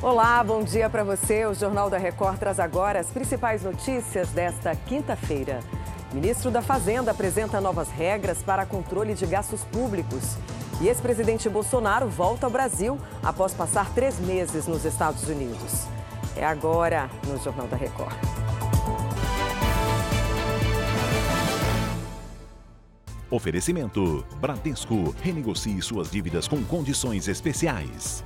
Olá, bom dia para você. O Jornal da Record traz agora as principais notícias desta quinta-feira. Ministro da Fazenda apresenta novas regras para controle de gastos públicos. E ex-presidente Bolsonaro volta ao Brasil após passar três meses nos Estados Unidos. É agora no Jornal da Record. Oferecimento: Bradesco. Renegocie suas dívidas com condições especiais.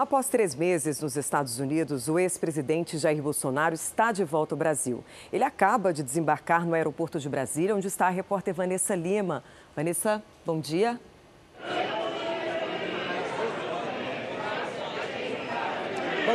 Após três meses nos Estados Unidos, o ex-presidente Jair Bolsonaro está de volta ao Brasil. Ele acaba de desembarcar no aeroporto de Brasília, onde está a repórter Vanessa Lima. Vanessa, bom dia.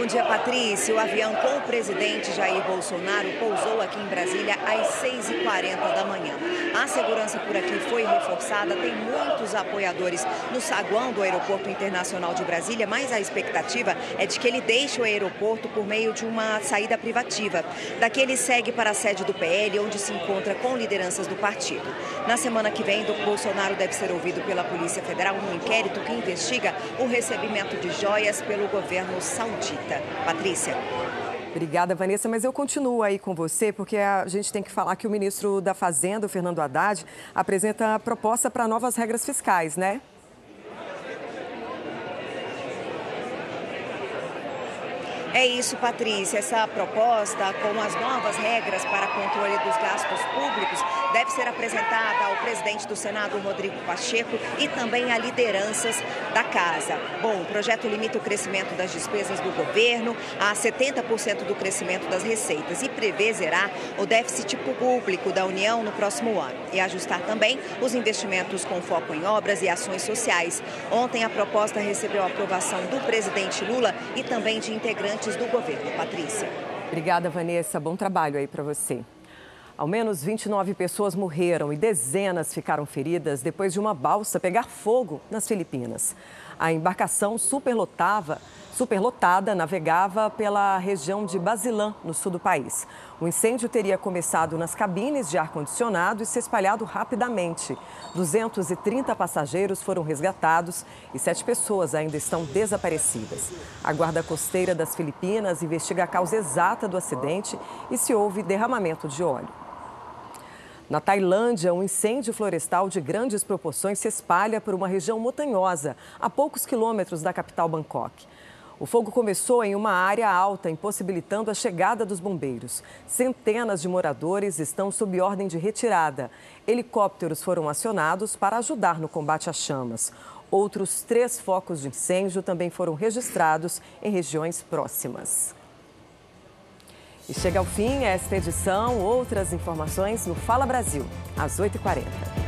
Bom dia, Patrícia. O avião com o presidente Jair Bolsonaro pousou aqui em Brasília às 6h40 da manhã. A segurança por aqui foi reforçada, tem muitos apoiadores no saguão do Aeroporto Internacional de Brasília, mas a expectativa é de que ele deixe o aeroporto por meio de uma saída privativa. Daqui ele segue para a sede do PL, onde se encontra com lideranças do partido. Na semana que vem, Bolsonaro deve ser ouvido pela Polícia Federal num inquérito que investiga o recebimento de joias pelo governo saudita. Patrícia. Obrigada, Vanessa, mas eu continuo aí com você, porque a gente tem que falar que o ministro da Fazenda, o Fernando Haddad, apresenta proposta para novas regras fiscais, né? É isso, Patrícia. Essa proposta, com as novas regras para controle dos gastos públicos, deve ser apresentada ao presidente do Senado, Rodrigo Pacheco, e também a lideranças da casa. Bom, o projeto limita o crescimento das despesas do governo a 70% do crescimento das receitas e prevê zerar o déficit público da União no próximo ano e ajustar também os investimentos com foco em obras e ações sociais. Ontem, a proposta recebeu a aprovação do presidente Lula e também de integrantes do governo. Patrícia. Obrigada, Vanessa. Bom trabalho aí para você. Ao menos 29 pessoas morreram e dezenas ficaram feridas depois de uma balsa pegar fogo nas Filipinas. A embarcação superlotava superlotada navegava pela região de Basilã, no sul do país. O incêndio teria começado nas cabines de ar-condicionado e se espalhado rapidamente. 230 passageiros foram resgatados e sete pessoas ainda estão desaparecidas. A Guarda Costeira das Filipinas investiga a causa exata do acidente e se houve derramamento de óleo. Na Tailândia, um incêndio florestal de grandes proporções se espalha por uma região montanhosa, a poucos quilômetros da capital Bangkok. O fogo começou em uma área alta, impossibilitando a chegada dos bombeiros. Centenas de moradores estão sob ordem de retirada. Helicópteros foram acionados para ajudar no combate às chamas. Outros três focos de incêndio também foram registrados em regiões próximas. E chega ao fim esta edição. Outras informações no Fala Brasil, às 8h40.